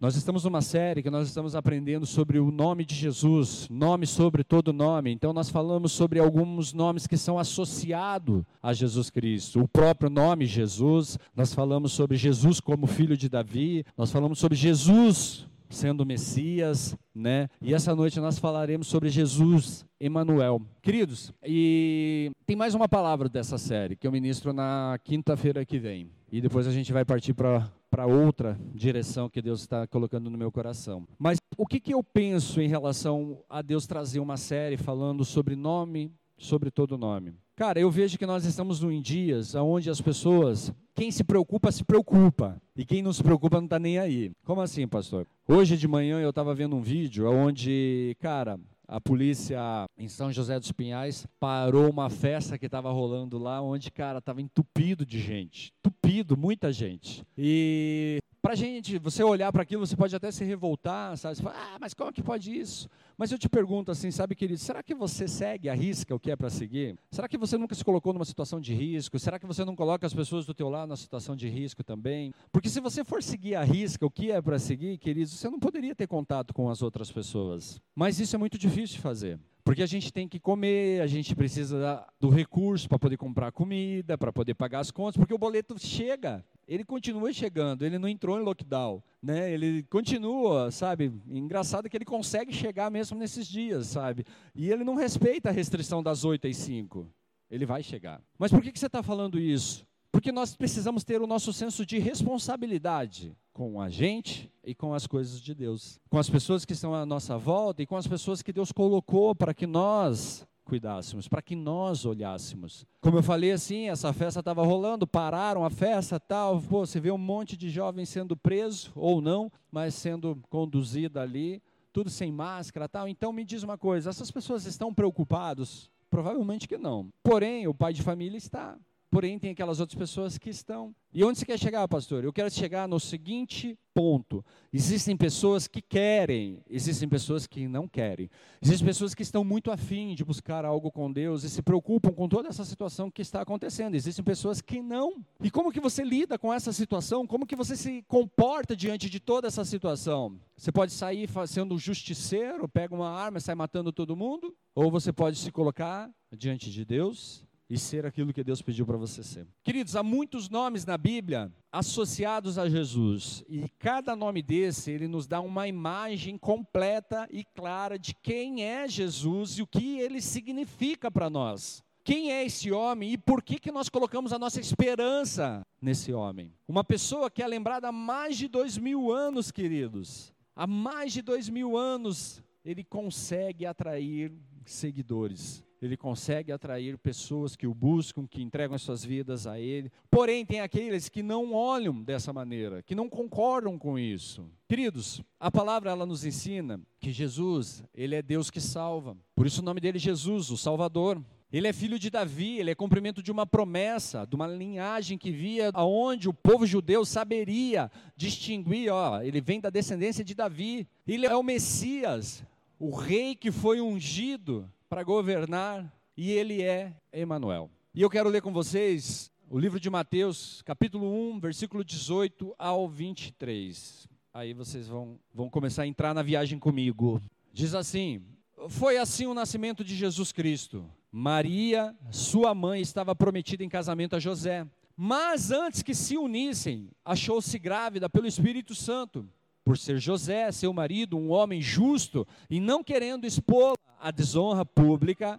Nós estamos numa série que nós estamos aprendendo sobre o nome de Jesus, nome sobre todo nome. Então nós falamos sobre alguns nomes que são associados a Jesus Cristo. O próprio nome Jesus, nós falamos sobre Jesus como filho de Davi, nós falamos sobre Jesus sendo Messias, né? E essa noite nós falaremos sobre Jesus Emanuel. Queridos, e tem mais uma palavra dessa série que eu ministro na quinta-feira que vem. E depois a gente vai partir para para outra direção que Deus está colocando no meu coração. Mas o que, que eu penso em relação a Deus trazer uma série falando sobre nome, sobre todo nome? Cara, eu vejo que nós estamos em dias onde as pessoas, quem se preocupa, se preocupa. E quem não se preocupa não está nem aí. Como assim, pastor? Hoje de manhã eu estava vendo um vídeo onde, cara, a polícia em São José dos Pinhais parou uma festa que estava rolando lá, onde, cara, estava entupido de gente. Entupido, muita gente. E para gente, você olhar para aquilo, você pode até se revoltar, sabe? Você fala, ah, mas como que pode isso? Mas eu te pergunto assim, sabe, querido, será que você segue a risca o que é para seguir? Será que você nunca se colocou numa situação de risco? Será que você não coloca as pessoas do teu lado na situação de risco também? Porque se você for seguir a risca o que é para seguir, querido, você não poderia ter contato com as outras pessoas. Mas isso é muito difícil de fazer. Porque a gente tem que comer, a gente precisa do recurso para poder comprar comida, para poder pagar as contas, porque o boleto chega, ele continua chegando, ele não entrou em lockdown, né? Ele continua, sabe? Engraçado que ele consegue chegar mesmo nesses dias, sabe? E ele não respeita a restrição das 8 às 5. Ele vai chegar. Mas por que, que você está falando isso? Porque nós precisamos ter o nosso senso de responsabilidade com a gente e com as coisas de Deus, com as pessoas que estão à nossa volta e com as pessoas que Deus colocou para que nós cuidássemos, para que nós olhássemos. Como eu falei assim, essa festa estava rolando, pararam a festa, tal, pô, você vê um monte de jovens sendo presos ou não, mas sendo conduzido ali, tudo sem máscara, tal. Então me diz uma coisa, essas pessoas estão preocupados? Provavelmente que não. Porém, o pai de família está. Porém, tem aquelas outras pessoas que estão. E onde você quer chegar, pastor? Eu quero chegar no seguinte ponto: existem pessoas que querem, existem pessoas que não querem. Existem pessoas que estão muito afim de buscar algo com Deus e se preocupam com toda essa situação que está acontecendo. Existem pessoas que não. E como que você lida com essa situação? Como que você se comporta diante de toda essa situação? Você pode sair sendo um justiceiro, pega uma arma e sai matando todo mundo? Ou você pode se colocar diante de Deus e ser aquilo que Deus pediu para você ser. Queridos, há muitos nomes na Bíblia associados a Jesus, e cada nome desse, ele nos dá uma imagem completa e clara de quem é Jesus e o que ele significa para nós. Quem é esse homem e por que, que nós colocamos a nossa esperança nesse homem? Uma pessoa que é lembrada há mais de dois mil anos, queridos. Há mais de dois mil anos ele consegue atrair seguidores ele consegue atrair pessoas que o buscam, que entregam as suas vidas a ele. Porém, tem aqueles que não olham dessa maneira, que não concordam com isso. Queridos, a palavra ela nos ensina que Jesus, ele é Deus que salva. Por isso o nome dele é Jesus, o Salvador. Ele é filho de Davi, ele é cumprimento de uma promessa, de uma linhagem que via aonde o povo judeu saberia distinguir, ó, ele vem da descendência de Davi. Ele é o Messias, o rei que foi ungido para governar e ele é Emanuel. E eu quero ler com vocês o livro de Mateus, capítulo 1, versículo 18 ao 23. Aí vocês vão, vão começar a entrar na viagem comigo. Diz assim: Foi assim o nascimento de Jesus Cristo. Maria, sua mãe, estava prometida em casamento a José. Mas antes que se unissem, achou-se grávida pelo Espírito Santo por ser José, seu marido, um homem justo, e não querendo expô-la à desonra pública,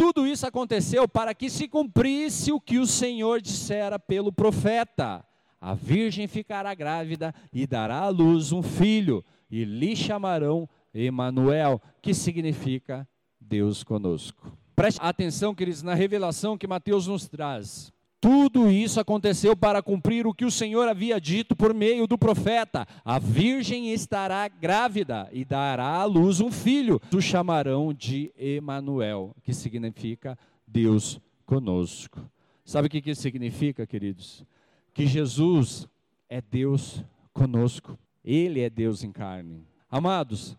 Tudo isso aconteceu para que se cumprisse o que o Senhor dissera pelo profeta: A virgem ficará grávida e dará à luz um filho, e lhe chamarão Emanuel, que significa Deus conosco. Preste atenção, queridos, na revelação que Mateus nos traz. Tudo isso aconteceu para cumprir o que o Senhor havia dito por meio do profeta: a virgem estará grávida e dará à luz um filho. O chamarão de Emanuel, que significa Deus conosco. Sabe o que isso significa, queridos? Que Jesus é Deus conosco. Ele é Deus em carne. Amados,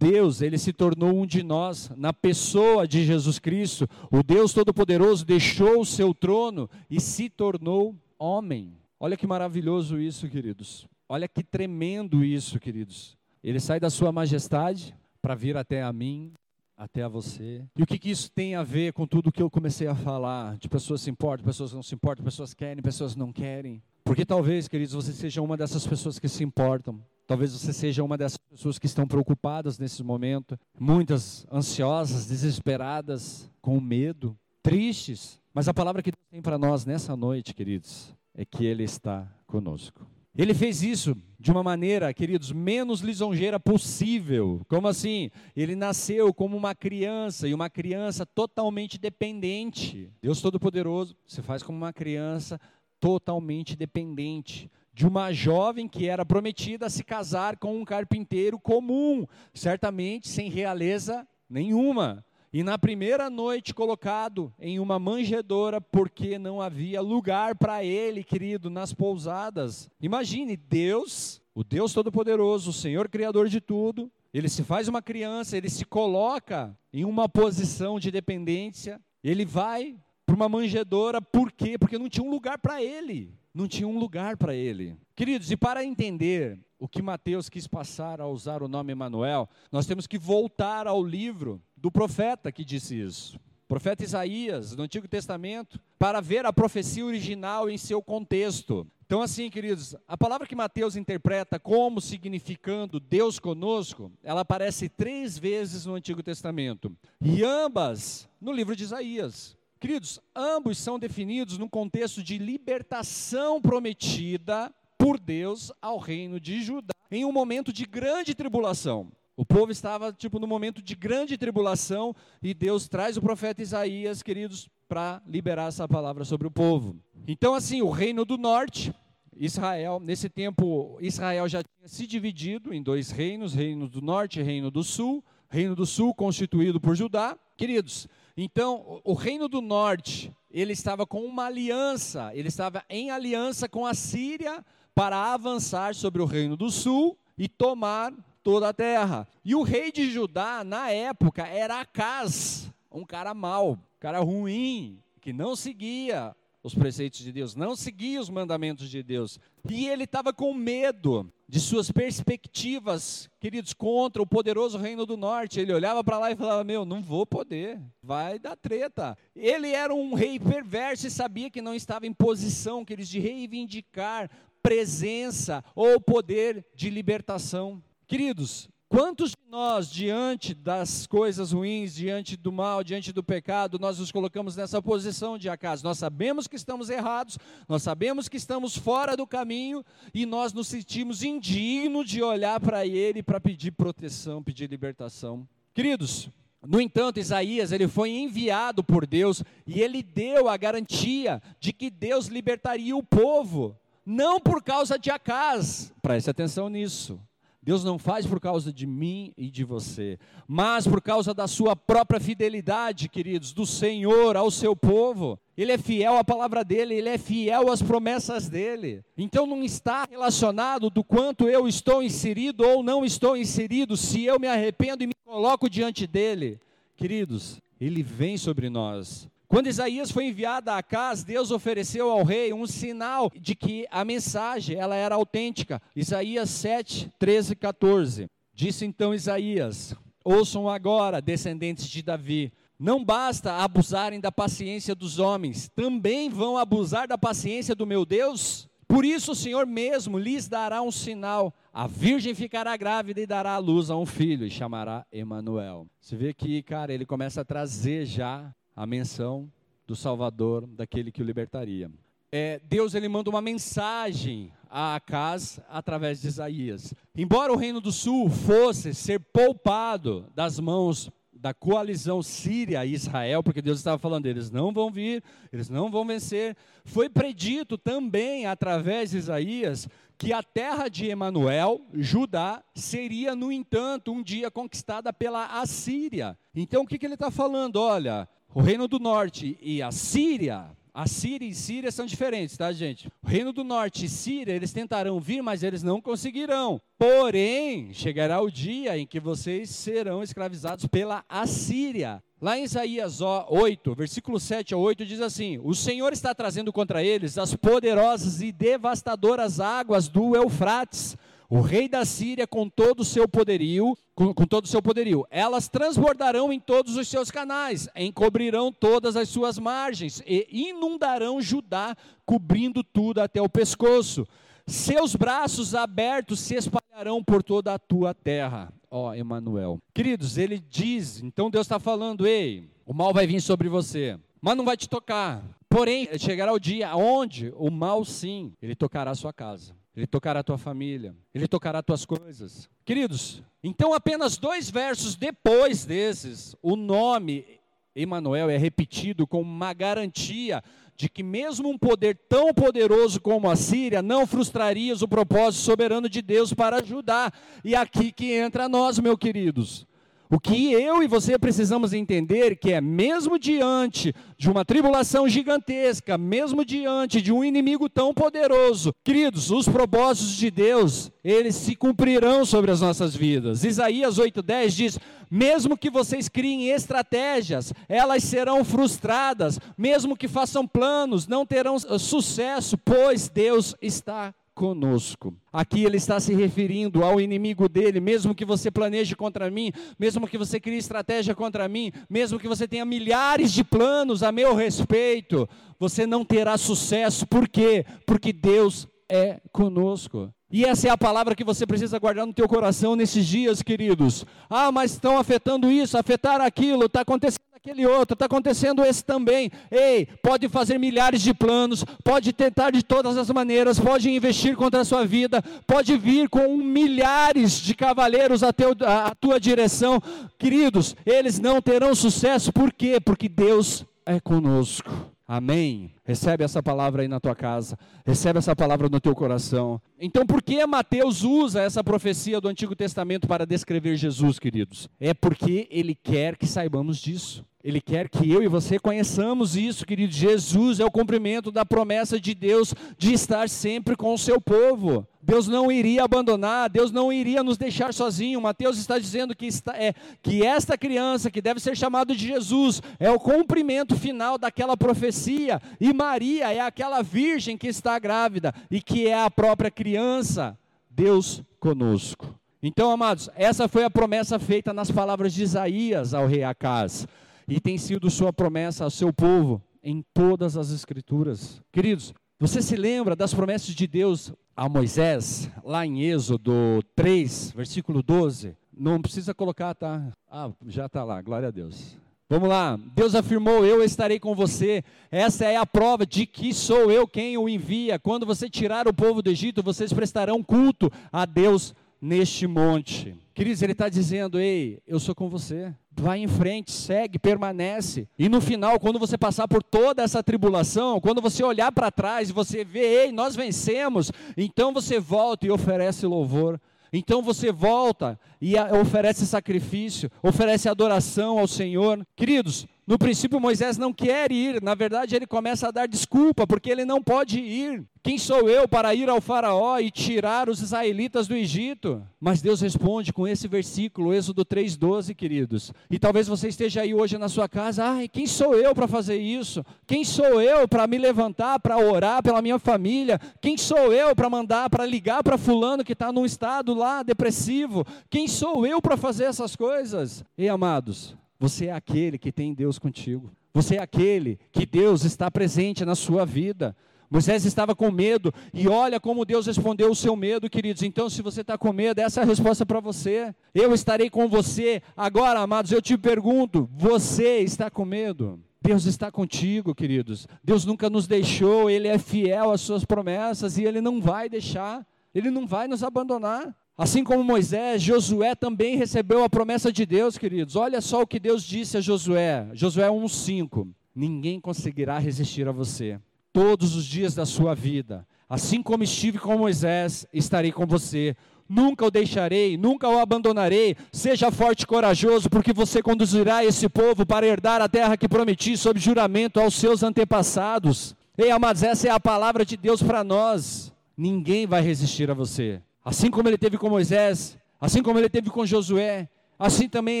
Deus, ele se tornou um de nós na pessoa de Jesus Cristo. O Deus Todo-Poderoso deixou o seu trono e se tornou homem. Olha que maravilhoso isso, queridos. Olha que tremendo isso, queridos. Ele sai da sua majestade para vir até a mim, até a você. E o que, que, isso tem a ver com tudo que eu comecei a falar? De pessoas se importam, pessoas não se importam, pessoas querem, pessoas não querem. Porque talvez, queridos, você seja uma dessas pessoas que se importam. Talvez você seja uma dessas pessoas que estão preocupadas nesse momento, muitas ansiosas, desesperadas, com medo, tristes. Mas a palavra que Deus tem para nós nessa noite, queridos, é que Ele está conosco. Ele fez isso de uma maneira, queridos, menos lisonjeira possível. Como assim? Ele nasceu como uma criança e uma criança totalmente dependente. Deus Todo-Poderoso se faz como uma criança totalmente dependente de uma jovem que era prometida a se casar com um carpinteiro comum, certamente sem realeza nenhuma. E na primeira noite colocado em uma manjedoura, porque não havia lugar para ele, querido, nas pousadas. Imagine, Deus, o Deus Todo-Poderoso, o Senhor Criador de tudo, ele se faz uma criança, ele se coloca em uma posição de dependência, ele vai para uma manjedoura, por quê? Porque não tinha um lugar para ele não tinha um lugar para ele. Queridos, e para entender o que Mateus quis passar ao usar o nome Emanuel, nós temos que voltar ao livro do profeta que disse isso. profeta Isaías, no Antigo Testamento, para ver a profecia original em seu contexto. Então, assim, queridos, a palavra que Mateus interpreta como significando Deus conosco, ela aparece três vezes no Antigo Testamento. E ambas no livro de Isaías. Queridos, ambos são definidos num contexto de libertação prometida por Deus ao reino de Judá em um momento de grande tribulação. O povo estava tipo no momento de grande tribulação e Deus traz o profeta Isaías, queridos, para liberar essa palavra sobre o povo. Então assim, o reino do norte, Israel, nesse tempo Israel já tinha se dividido em dois reinos, reino do norte e reino do sul. Reino do sul constituído por Judá. Queridos, então, o reino do norte, ele estava com uma aliança, ele estava em aliança com a Síria para avançar sobre o reino do sul e tomar toda a terra. E o rei de Judá, na época, era Acaz, um cara mau, um cara ruim, que não seguia os preceitos de Deus, não seguia os mandamentos de Deus. E ele estava com medo de suas perspectivas, queridos, contra o poderoso reino do norte. Ele olhava para lá e falava: Meu, não vou poder, vai dar treta. Ele era um rei perverso e sabia que não estava em posição, queridos, de reivindicar presença ou poder de libertação. Queridos, Quantos de nós, diante das coisas ruins, diante do mal, diante do pecado, nós nos colocamos nessa posição de acaso? Nós sabemos que estamos errados, nós sabemos que estamos fora do caminho e nós nos sentimos indignos de olhar para Ele para pedir proteção, pedir libertação. Queridos, no entanto, Isaías, ele foi enviado por Deus e ele deu a garantia de que Deus libertaria o povo, não por causa de Acaz, preste atenção nisso, Deus não faz por causa de mim e de você, mas por causa da sua própria fidelidade, queridos, do Senhor ao seu povo. Ele é fiel à palavra dele, ele é fiel às promessas dele. Então não está relacionado do quanto eu estou inserido ou não estou inserido, se eu me arrependo e me coloco diante dele. Queridos, ele vem sobre nós. Quando Isaías foi enviado a Acas, Deus ofereceu ao rei um sinal de que a mensagem ela era autêntica. Isaías 7, 13 e 14. Disse então Isaías: Ouçam agora, descendentes de Davi, não basta abusarem da paciência dos homens, também vão abusar da paciência do meu Deus? Por isso o Senhor mesmo lhes dará um sinal. A virgem ficará grávida e dará à luz a um filho e chamará Emanuel. Você vê que, cara, ele começa a trazer já a menção do Salvador, daquele que o libertaria. É, Deus ele manda uma mensagem a Acaz através de Isaías. Embora o reino do sul fosse ser poupado das mãos da coalizão Síria e Israel, porque Deus estava falando, eles não vão vir, eles não vão vencer. Foi predito também através de Isaías que a terra de Emanuel, Judá, seria, no entanto, um dia conquistada pela Assíria. Então o que, que ele está falando? Olha, o reino do norte e a Síria a Síria e Síria são diferentes, tá, gente? O Reino do Norte e Síria, eles tentarão vir, mas eles não conseguirão. Porém, chegará o dia em que vocês serão escravizados pela Assíria. Lá em Isaías 8, versículo 7 a 8, diz assim: O Senhor está trazendo contra eles as poderosas e devastadoras águas do Eufrates o rei da Síria com todo o seu poderio, com, com, todo o seu poderio. Elas transbordarão em todos os seus canais, encobrirão todas as suas margens e inundarão Judá, cobrindo tudo até o pescoço. Seus braços abertos se espalharão por toda a tua terra. Ó, oh, Emanuel. Queridos, ele diz, então Deus está falando, ei, o mal vai vir sobre você, mas não vai te tocar. Porém, chegará o dia onde o mal sim, ele tocará a sua casa. Ele tocará a tua família, ele tocará as tuas coisas. Queridos, então apenas dois versos depois desses, o nome Emanuel é repetido com uma garantia de que mesmo um poder tão poderoso como a Síria não frustraria o propósito soberano de Deus para ajudar. E aqui que entra nós, meus queridos. O que eu e você precisamos entender que é mesmo diante de uma tribulação gigantesca, mesmo diante de um inimigo tão poderoso, queridos, os propósitos de Deus, eles se cumprirão sobre as nossas vidas. Isaías 8:10 diz: "Mesmo que vocês criem estratégias, elas serão frustradas, mesmo que façam planos, não terão sucesso, pois Deus está conosco. Aqui ele está se referindo ao inimigo dele, mesmo que você planeje contra mim, mesmo que você crie estratégia contra mim, mesmo que você tenha milhares de planos a meu respeito, você não terá sucesso. Por quê? Porque Deus é conosco. E essa é a palavra que você precisa guardar no teu coração nesses dias, queridos. Ah, mas estão afetando isso, afetaram aquilo, está acontecendo aquele outro, está acontecendo esse também. Ei, pode fazer milhares de planos, pode tentar de todas as maneiras, pode investir contra a sua vida, pode vir com milhares de cavaleiros a, teu, a tua direção. Queridos, eles não terão sucesso, por quê? Porque Deus é conosco. Amém. Recebe essa palavra aí na tua casa, recebe essa palavra no teu coração. Então, por que Mateus usa essa profecia do Antigo Testamento para descrever Jesus, queridos? É porque ele quer que saibamos disso. Ele quer que eu e você conheçamos isso, querido. Jesus é o cumprimento da promessa de Deus de estar sempre com o seu povo. Deus não iria abandonar, Deus não iria nos deixar sozinho. Mateus está dizendo que, está, é, que esta criança, que deve ser chamado de Jesus, é o cumprimento final daquela profecia. E Maria é aquela virgem que está grávida e que é a própria criança. Deus conosco. Então, amados, essa foi a promessa feita nas palavras de Isaías ao rei Acaz e tem sido sua promessa ao seu povo em todas as escrituras. Queridos, você se lembra das promessas de Deus a Moisés, lá em Êxodo 3, versículo 12? Não precisa colocar, tá? Ah, já está lá, glória a Deus. Vamos lá. Deus afirmou: Eu estarei com você. Essa é a prova de que sou eu quem o envia. Quando você tirar o povo do Egito, vocês prestarão culto a Deus neste monte. Queridos, ele está dizendo: Ei, eu sou com você. Vai em frente, segue, permanece. E no final, quando você passar por toda essa tribulação, quando você olhar para trás e você vê, ei, nós vencemos, então você volta e oferece louvor. Então você volta e oferece sacrifício, oferece adoração ao Senhor. Queridos, no princípio, Moisés não quer ir, na verdade, ele começa a dar desculpa, porque ele não pode ir. Quem sou eu para ir ao Faraó e tirar os israelitas do Egito? Mas Deus responde com esse versículo, Êxodo 3,12, queridos. E talvez você esteja aí hoje na sua casa, ai, quem sou eu para fazer isso? Quem sou eu para me levantar, para orar pela minha família? Quem sou eu para mandar, para ligar para Fulano que está num estado lá depressivo? Quem sou eu para fazer essas coisas? E amados, você é aquele que tem Deus contigo. Você é aquele que Deus está presente na sua vida. Moisés estava com medo e olha como Deus respondeu o seu medo, queridos. Então, se você está com medo, essa é a resposta para você. Eu estarei com você. Agora, amados, eu te pergunto: você está com medo? Deus está contigo, queridos. Deus nunca nos deixou, Ele é fiel às suas promessas e Ele não vai deixar. Ele não vai nos abandonar. Assim como Moisés, Josué também recebeu a promessa de Deus, queridos. Olha só o que Deus disse a Josué, Josué 1:5. Ninguém conseguirá resistir a você todos os dias da sua vida. Assim como estive com Moisés, estarei com você. Nunca o deixarei, nunca o abandonarei. Seja forte e corajoso, porque você conduzirá esse povo para herdar a terra que prometi sob juramento aos seus antepassados. Ei, amados, essa é a palavra de Deus para nós. Ninguém vai resistir a você. Assim como ele teve com Moisés, assim como ele teve com Josué, assim também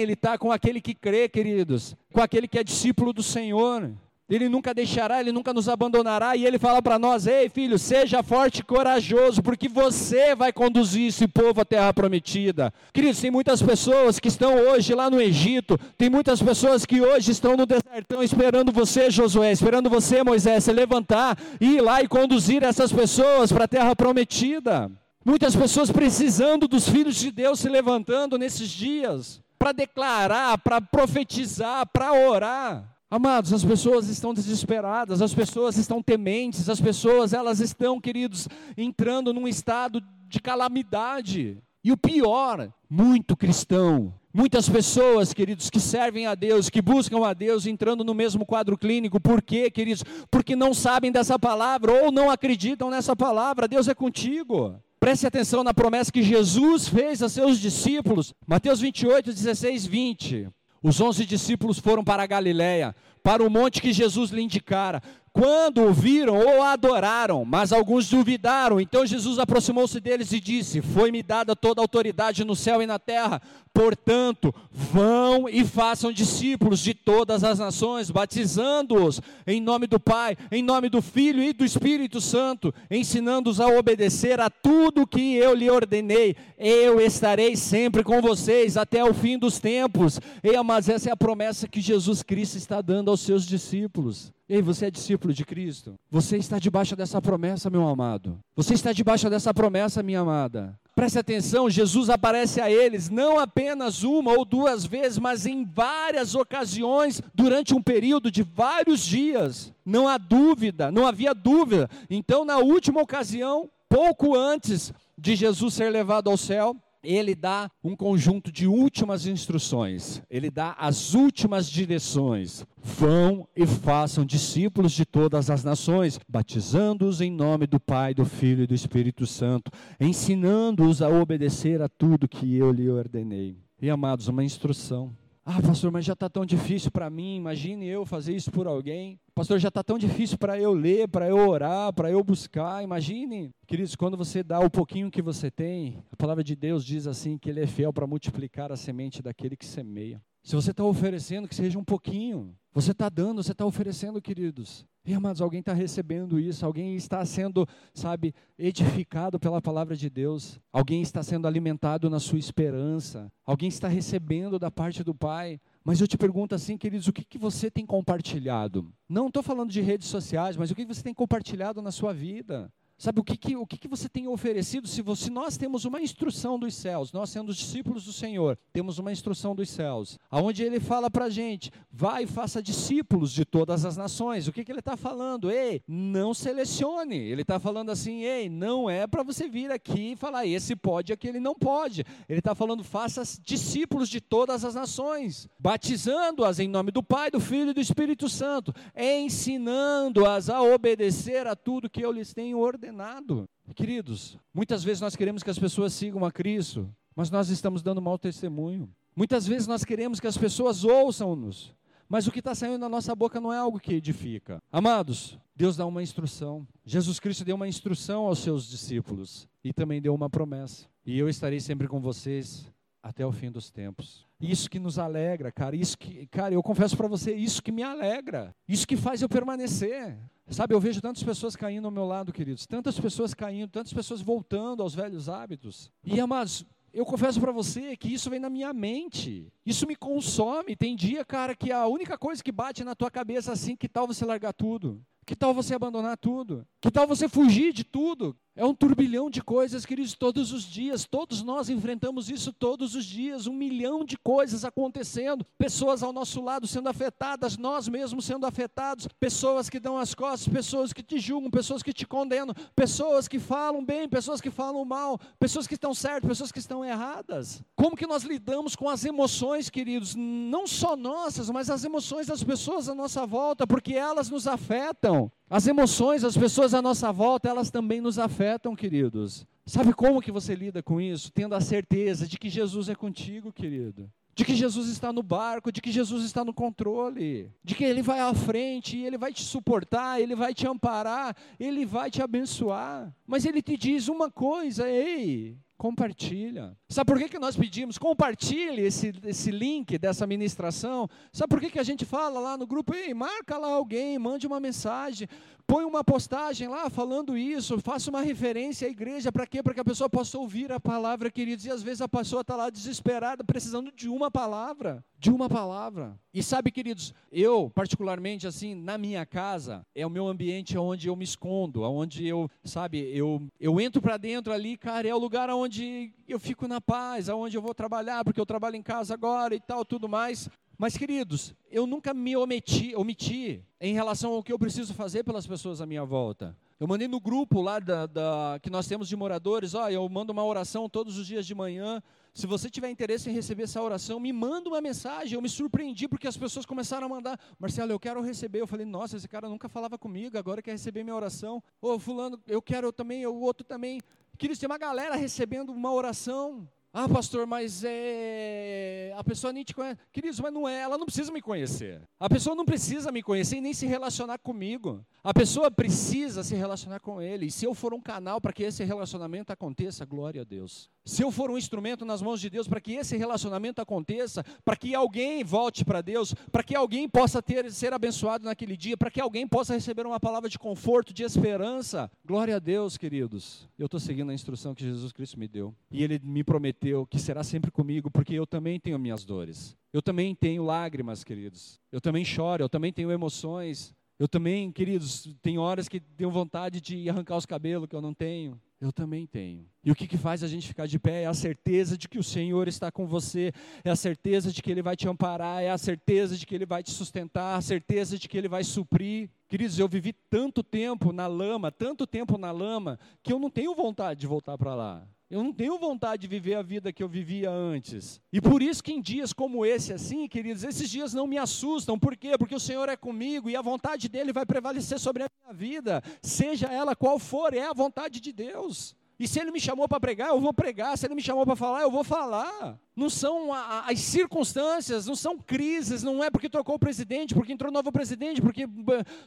ele está com aquele que crê, queridos, com aquele que é discípulo do Senhor. Ele nunca deixará, Ele nunca nos abandonará. E Ele fala para nós: Ei, filho, seja forte e corajoso, porque você vai conduzir esse povo à terra prometida. Queridos, tem muitas pessoas que estão hoje lá no Egito, tem muitas pessoas que hoje estão no desertão esperando você, Josué, esperando você, Moisés, se levantar e ir lá e conduzir essas pessoas para a terra prometida. Muitas pessoas precisando dos filhos de Deus se levantando nesses dias para declarar, para profetizar, para orar. Amados, as pessoas estão desesperadas, as pessoas estão tementes, as pessoas, elas estão, queridos, entrando num estado de calamidade. E o pior, muito cristão, muitas pessoas, queridos, que servem a Deus, que buscam a Deus, entrando no mesmo quadro clínico. Por quê, queridos? Porque não sabem dessa palavra ou não acreditam nessa palavra. Deus é contigo. Preste atenção na promessa que Jesus fez a seus discípulos. Mateus 28, 16, 20. Os onze discípulos foram para a Galiléia, para o monte que Jesus lhe indicara. Quando o viram, ou adoraram, mas alguns duvidaram. Então Jesus aproximou-se deles e disse: Foi-me dada toda a autoridade no céu e na terra. Portanto, vão e façam discípulos de todas as nações, batizando-os em nome do Pai, em nome do Filho e do Espírito Santo, ensinando-os a obedecer a tudo que eu lhe ordenei. Eu estarei sempre com vocês até o fim dos tempos. E, mas essa é a promessa que Jesus Cristo está dando aos seus discípulos. Ei, você é discípulo de Cristo? Você está debaixo dessa promessa, meu amado. Você está debaixo dessa promessa, minha amada. Preste atenção, Jesus aparece a eles não apenas uma ou duas vezes, mas em várias ocasiões durante um período de vários dias. Não há dúvida, não havia dúvida. Então, na última ocasião, pouco antes de Jesus ser levado ao céu, ele dá um conjunto de últimas instruções, ele dá as últimas direções. Vão e façam discípulos de todas as nações, batizando-os em nome do Pai, do Filho e do Espírito Santo, ensinando-os a obedecer a tudo que eu lhe ordenei. E amados, uma instrução. Ah, pastor, mas já está tão difícil para mim. Imagine eu fazer isso por alguém. Pastor, já está tão difícil para eu ler, para eu orar, para eu buscar. Imagine, queridos, quando você dá o pouquinho que você tem, a palavra de Deus diz assim que Ele é fiel para multiplicar a semente daquele que semeia. Se você está oferecendo, que seja um pouquinho. Você está dando, você está oferecendo, queridos. Amados, alguém está recebendo isso, alguém está sendo, sabe, edificado pela palavra de Deus, alguém está sendo alimentado na sua esperança, alguém está recebendo da parte do Pai. Mas eu te pergunto assim, queridos, o que, que você tem compartilhado? Não estou falando de redes sociais, mas o que você tem compartilhado na sua vida? Sabe o que, que, o que, que você tem oferecido? Se, você, se nós temos uma instrução dos céus, nós sendo discípulos do Senhor, temos uma instrução dos céus, aonde Ele fala para a gente: vai e faça discípulos de todas as nações. O que, que Ele está falando? Ei, não selecione. Ele está falando assim: ei, não é para você vir aqui e falar esse pode, aquele não pode. Ele está falando: faça discípulos de todas as nações, batizando-as em nome do Pai, do Filho e do Espírito Santo, ensinando-as a obedecer a tudo que eu lhes tenho ordenado condenado. Queridos, muitas vezes nós queremos que as pessoas sigam a Cristo, mas nós estamos dando mau testemunho. Muitas vezes nós queremos que as pessoas ouçam-nos, mas o que está saindo da nossa boca não é algo que edifica. Amados, Deus dá uma instrução. Jesus Cristo deu uma instrução aos seus discípulos e também deu uma promessa. E eu estarei sempre com vocês até o fim dos tempos. Isso que nos alegra, cara. Isso que, cara, eu confesso para você, isso que me alegra. Isso que faz eu permanecer. Sabe, eu vejo tantas pessoas caindo ao meu lado, queridos. Tantas pessoas caindo, tantas pessoas voltando aos velhos hábitos. E amados, eu confesso para você que isso vem na minha mente. Isso me consome. Tem dia, cara, que a única coisa que bate na tua cabeça assim, que tal você largar tudo? Que tal você abandonar tudo? Que tal você fugir de tudo? É um turbilhão de coisas, queridos, todos os dias. Todos nós enfrentamos isso todos os dias. Um milhão de coisas acontecendo. Pessoas ao nosso lado sendo afetadas, nós mesmos sendo afetados. Pessoas que dão as costas, pessoas que te julgam, pessoas que te condenam, pessoas que falam bem, pessoas que falam mal, pessoas que estão certas, pessoas que estão erradas. Como que nós lidamos com as emoções, queridos? Não só nossas, mas as emoções das pessoas à nossa volta, porque elas nos afetam. As emoções, as pessoas à nossa volta, elas também nos afetam, queridos. Sabe como que você lida com isso? Tendo a certeza de que Jesus é contigo, querido. De que Jesus está no barco, de que Jesus está no controle, de que Ele vai à frente, Ele vai te suportar, Ele vai te amparar, Ele vai te abençoar. Mas Ele te diz uma coisa, ei, Compartilha. Sabe por que, que nós pedimos? Compartilhe esse, esse link dessa ministração. Sabe por que, que a gente fala lá no grupo? Ei, marca lá alguém, mande uma mensagem, põe uma postagem lá falando isso, faça uma referência à igreja. Para quê? Para que a pessoa possa ouvir a palavra, queridos. E às vezes a pessoa está lá desesperada, precisando de uma palavra. De uma palavra. E sabe, queridos, eu, particularmente, assim, na minha casa, é o meu ambiente onde eu me escondo, onde eu, sabe, eu, eu entro para dentro ali, cara, é o lugar onde eu fico na paz, aonde eu vou trabalhar, porque eu trabalho em casa agora e tal, tudo mais. Mas, queridos, eu nunca me omiti, omiti em relação ao que eu preciso fazer pelas pessoas à minha volta. Eu mandei no grupo lá da, da, que nós temos de moradores, ó, eu mando uma oração todos os dias de manhã. Se você tiver interesse em receber essa oração, me manda uma mensagem. Eu me surpreendi porque as pessoas começaram a mandar, Marcelo, eu quero receber. Eu falei, nossa, esse cara nunca falava comigo, agora quer receber minha oração. Ô, fulano, eu quero também, o outro também. Queridos, tem uma galera recebendo uma oração. Ah, pastor, mas é... a pessoa nem te conhece. Queridos, mas não é, ela não precisa me conhecer. A pessoa não precisa me conhecer e nem se relacionar comigo. A pessoa precisa se relacionar com ele. E se eu for um canal para que esse relacionamento aconteça, glória a Deus. Se eu for um instrumento nas mãos de Deus para que esse relacionamento aconteça, para que alguém volte para Deus, para que alguém possa ter ser abençoado naquele dia, para que alguém possa receber uma palavra de conforto, de esperança, glória a Deus, queridos. Eu estou seguindo a instrução que Jesus Cristo me deu. E ele me prometeu prometeu que será sempre comigo, porque eu também tenho minhas dores. Eu também tenho lágrimas, queridos. Eu também choro, eu também tenho emoções. Eu também, queridos, tem horas que tenho vontade de arrancar os cabelos que eu não tenho. Eu também tenho. E o que, que faz a gente ficar de pé é a certeza de que o Senhor está com você, é a certeza de que Ele vai te amparar, é a certeza de que Ele vai te sustentar, a certeza de que Ele vai suprir. Queridos, eu vivi tanto tempo na lama, tanto tempo na lama, que eu não tenho vontade de voltar para lá. Eu não tenho vontade de viver a vida que eu vivia antes. E por isso que em dias como esse, assim, queridos, esses dias não me assustam. Por quê? Porque o Senhor é comigo e a vontade dele vai prevalecer sobre a minha vida, seja ela qual for, é a vontade de Deus. E se ele me chamou para pregar, eu vou pregar. Se ele me chamou para falar, eu vou falar. Não são as circunstâncias, não são crises, não é porque trocou o presidente, porque entrou novo presidente, porque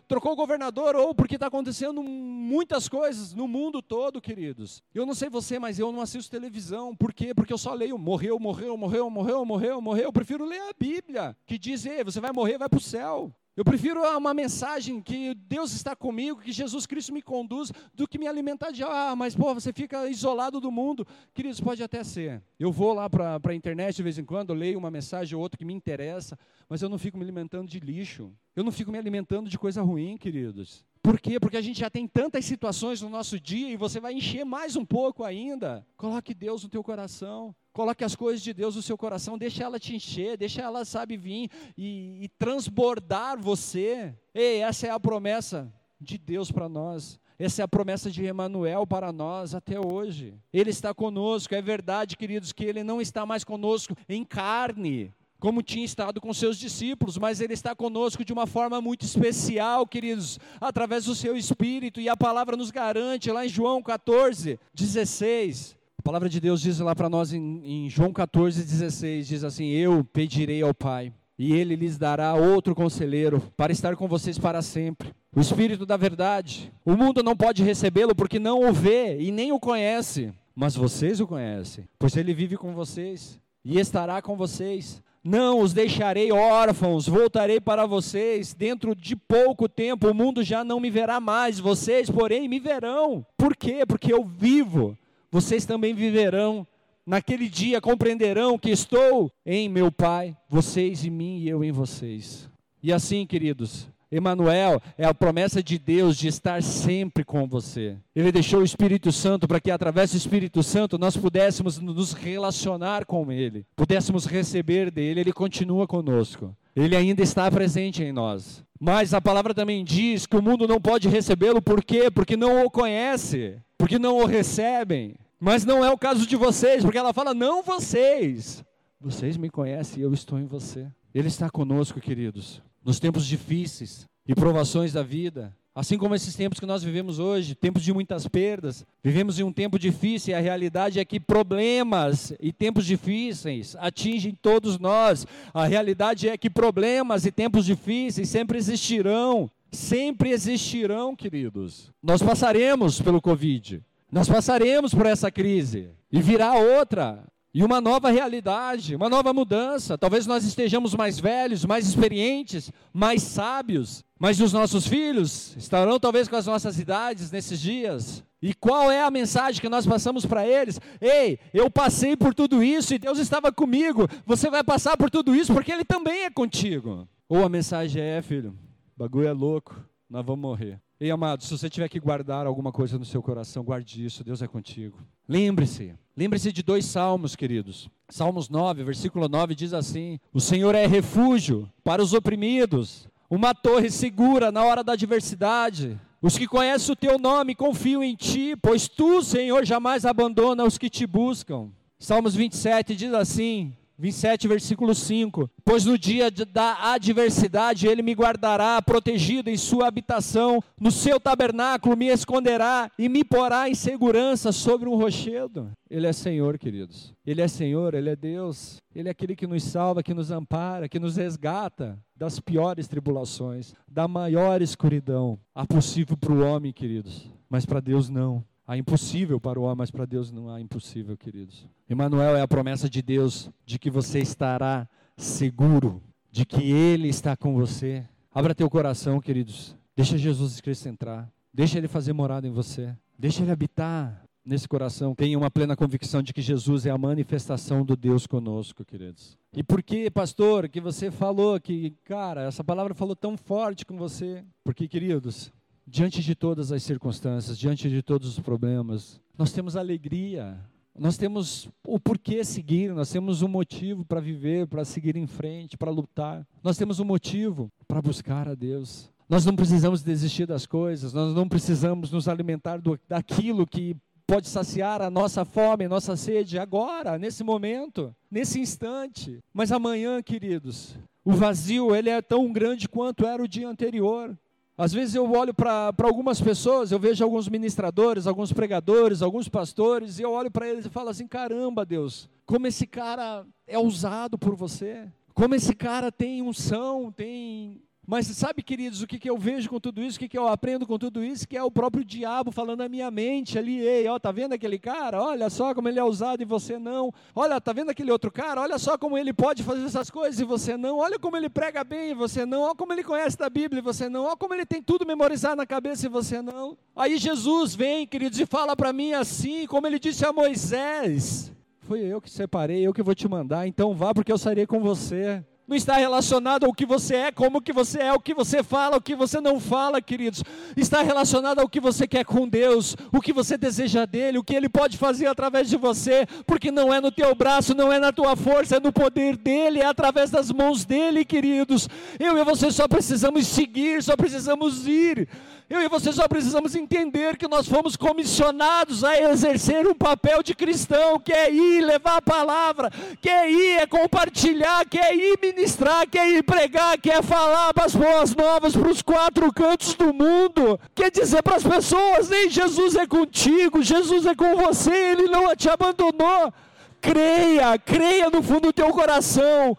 trocou o governador, ou porque está acontecendo muitas coisas no mundo todo, queridos. Eu não sei você, mas eu não assisto televisão. Por quê? Porque eu só leio morreu, morreu, morreu, morreu, morreu, morreu. Eu prefiro ler a Bíblia, que diz, você vai morrer, vai para o céu. Eu prefiro uma mensagem que Deus está comigo, que Jesus Cristo me conduz, do que me alimentar de, ah, mas pô, você fica isolado do mundo. Queridos, pode até ser. Eu vou lá para a internet de vez em quando, leio uma mensagem ou outra que me interessa, mas eu não fico me alimentando de lixo. Eu não fico me alimentando de coisa ruim, queridos. Por quê? Porque a gente já tem tantas situações no nosso dia e você vai encher mais um pouco ainda. Coloque Deus no teu coração. Coloque as coisas de Deus no seu coração, deixa ela te encher, deixa ela, sabe, vir e, e transbordar você. Ei, essa é a promessa de Deus para nós. Essa é a promessa de Emanuel para nós até hoje. Ele está conosco, é verdade, queridos, que ele não está mais conosco em carne, como tinha estado com seus discípulos, mas ele está conosco de uma forma muito especial, queridos, através do seu espírito, e a palavra nos garante lá em João 14, 16 palavra de Deus diz lá para nós em, em João 14, 16: diz assim: Eu pedirei ao Pai, e ele lhes dará outro conselheiro para estar com vocês para sempre. O Espírito da Verdade. O mundo não pode recebê-lo porque não o vê e nem o conhece, mas vocês o conhecem, pois ele vive com vocês e estará com vocês. Não os deixarei órfãos, voltarei para vocês. Dentro de pouco tempo o mundo já não me verá mais, vocês, porém, me verão. Por quê? Porque eu vivo vocês também viverão. Naquele dia compreenderão que estou em meu Pai, vocês em mim e eu em vocês. E assim, queridos, Emanuel é a promessa de Deus de estar sempre com você. Ele deixou o Espírito Santo para que através do Espírito Santo nós pudéssemos nos relacionar com ele, pudéssemos receber dele, ele continua conosco. Ele ainda está presente em nós. Mas a palavra também diz que o mundo não pode recebê-lo, por quê? Porque não o conhece, porque não o recebem. Mas não é o caso de vocês, porque ela fala: não vocês. Vocês me conhecem eu estou em você. Ele está conosco, queridos, nos tempos difíceis e provações da vida. Assim como esses tempos que nós vivemos hoje, tempos de muitas perdas, vivemos em um tempo difícil e a realidade é que problemas e tempos difíceis atingem todos nós. A realidade é que problemas e tempos difíceis sempre existirão, sempre existirão, queridos. Nós passaremos pelo Covid, nós passaremos por essa crise e virá outra e uma nova realidade, uma nova mudança. Talvez nós estejamos mais velhos, mais experientes, mais sábios, mas os nossos filhos estarão talvez com as nossas idades nesses dias. E qual é a mensagem que nós passamos para eles? Ei, eu passei por tudo isso e Deus estava comigo. Você vai passar por tudo isso porque Ele também é contigo. Ou a mensagem é, filho, bagulho é louco, nós vamos morrer. Ei, amado, se você tiver que guardar alguma coisa no seu coração, guarde isso, Deus é contigo. Lembre-se, lembre-se de dois salmos, queridos. Salmos 9, versículo 9 diz assim: O Senhor é refúgio para os oprimidos, uma torre segura na hora da adversidade. Os que conhecem o teu nome confiam em ti, pois tu, Senhor, jamais abandona os que te buscam. Salmos 27 diz assim: 27, versículo 5: Pois no dia da adversidade ele me guardará, protegido em sua habitação, no seu tabernáculo me esconderá e me porá em segurança sobre um rochedo. Ele é Senhor, queridos. Ele é Senhor, ele é Deus. Ele é aquele que nos salva, que nos ampara, que nos resgata das piores tribulações, da maior escuridão. Há possível para o homem, queridos, mas para Deus não. Há impossível para o homem, mas para Deus não há impossível, queridos. Emmanuel é a promessa de Deus de que você estará seguro, de que Ele está com você. Abra teu coração, queridos. Deixa Jesus Cristo entrar. Deixa Ele fazer morada em você. Deixa Ele habitar nesse coração. Tenha uma plena convicção de que Jesus é a manifestação do Deus conosco, queridos. E por que, pastor, que você falou que, cara, essa palavra falou tão forte com você? Porque, queridos, diante de todas as circunstâncias, diante de todos os problemas, nós temos alegria, nós temos o porquê seguir, nós temos um motivo para viver, para seguir em frente, para lutar, nós temos um motivo para buscar a Deus. Nós não precisamos desistir das coisas, nós não precisamos nos alimentar do, daquilo que pode saciar a nossa fome, a nossa sede agora, nesse momento, nesse instante. Mas amanhã, queridos, o vazio ele é tão grande quanto era o dia anterior. Às vezes eu olho para algumas pessoas, eu vejo alguns ministradores, alguns pregadores, alguns pastores, e eu olho para eles e falo assim: caramba, Deus, como esse cara é usado por você, como esse cara tem unção, tem mas sabe, queridos, o que, que eu vejo com tudo isso, o que, que eu aprendo com tudo isso, que é o próprio diabo falando na minha mente ali, ei, ó, tá vendo aquele cara? Olha só como ele é usado e você não. Olha, tá vendo aquele outro cara? Olha só como ele pode fazer essas coisas e você não. Olha como ele prega bem e você não. Olha como ele conhece da Bíblia e você não. Olha como ele tem tudo memorizado na cabeça e você não. Aí Jesus vem, queridos, e fala para mim assim, como ele disse a Moisés: Foi eu que separei, eu que vou te mandar, então vá porque eu sairei com você não está relacionado ao que você é, como que você é, o que você fala, o que você não fala, queridos. Está relacionado ao que você quer com Deus, o que você deseja dele, o que ele pode fazer através de você, porque não é no teu braço, não é na tua força, é no poder dele, é através das mãos dele, queridos. Eu e você só precisamos seguir, só precisamos ir. Eu e você só precisamos entender que nós fomos comissionados a exercer um papel de cristão, que é ir levar a palavra, que é ir é compartilhar, que é ir ministrar, que é ir pregar, que é falar as boas novas para os quatro cantos do mundo, quer dizer para as pessoas: nem Jesus é contigo, Jesus é com você, Ele não te abandonou. Creia, creia no fundo do teu coração,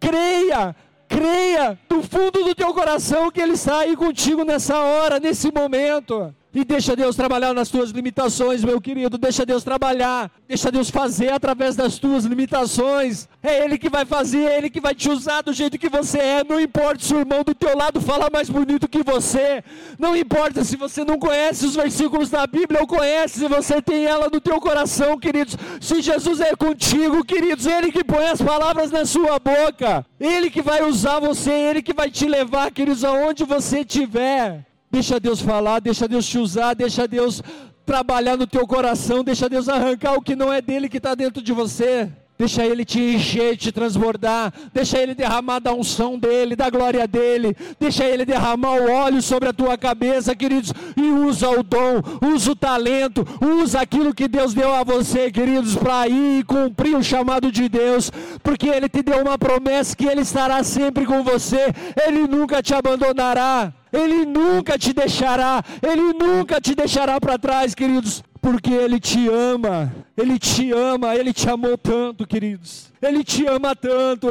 creia Creia do fundo do teu coração que Ele está aí contigo nessa hora, nesse momento. E deixa Deus trabalhar nas tuas limitações, meu querido. Deixa Deus trabalhar. Deixa Deus fazer através das tuas limitações. É Ele que vai fazer, é Ele que vai te usar do jeito que você é. Não importa se o irmão do teu lado fala mais bonito que você. Não importa se você não conhece os versículos da Bíblia ou conhece, se você tem ela no teu coração, queridos. Se Jesus é contigo, queridos, Ele que põe as palavras na sua boca. Ele que vai usar você, Ele que vai te levar, queridos, aonde você estiver. Deixa Deus falar, deixa Deus te usar, deixa Deus trabalhar no teu coração, deixa Deus arrancar o que não é dele que está dentro de você. Deixa Ele te encher, te transbordar. Deixa Ele derramar da unção dEle, da glória dEle. Deixa Ele derramar o óleo sobre a tua cabeça, queridos. E usa o dom, usa o talento, usa aquilo que Deus deu a você, queridos, para ir e cumprir o chamado de Deus. Porque Ele te deu uma promessa que Ele estará sempre com você. Ele nunca te abandonará. Ele nunca te deixará, Ele nunca te deixará para trás, queridos, porque Ele te ama, Ele te ama, Ele te amou tanto, queridos, Ele te ama tanto.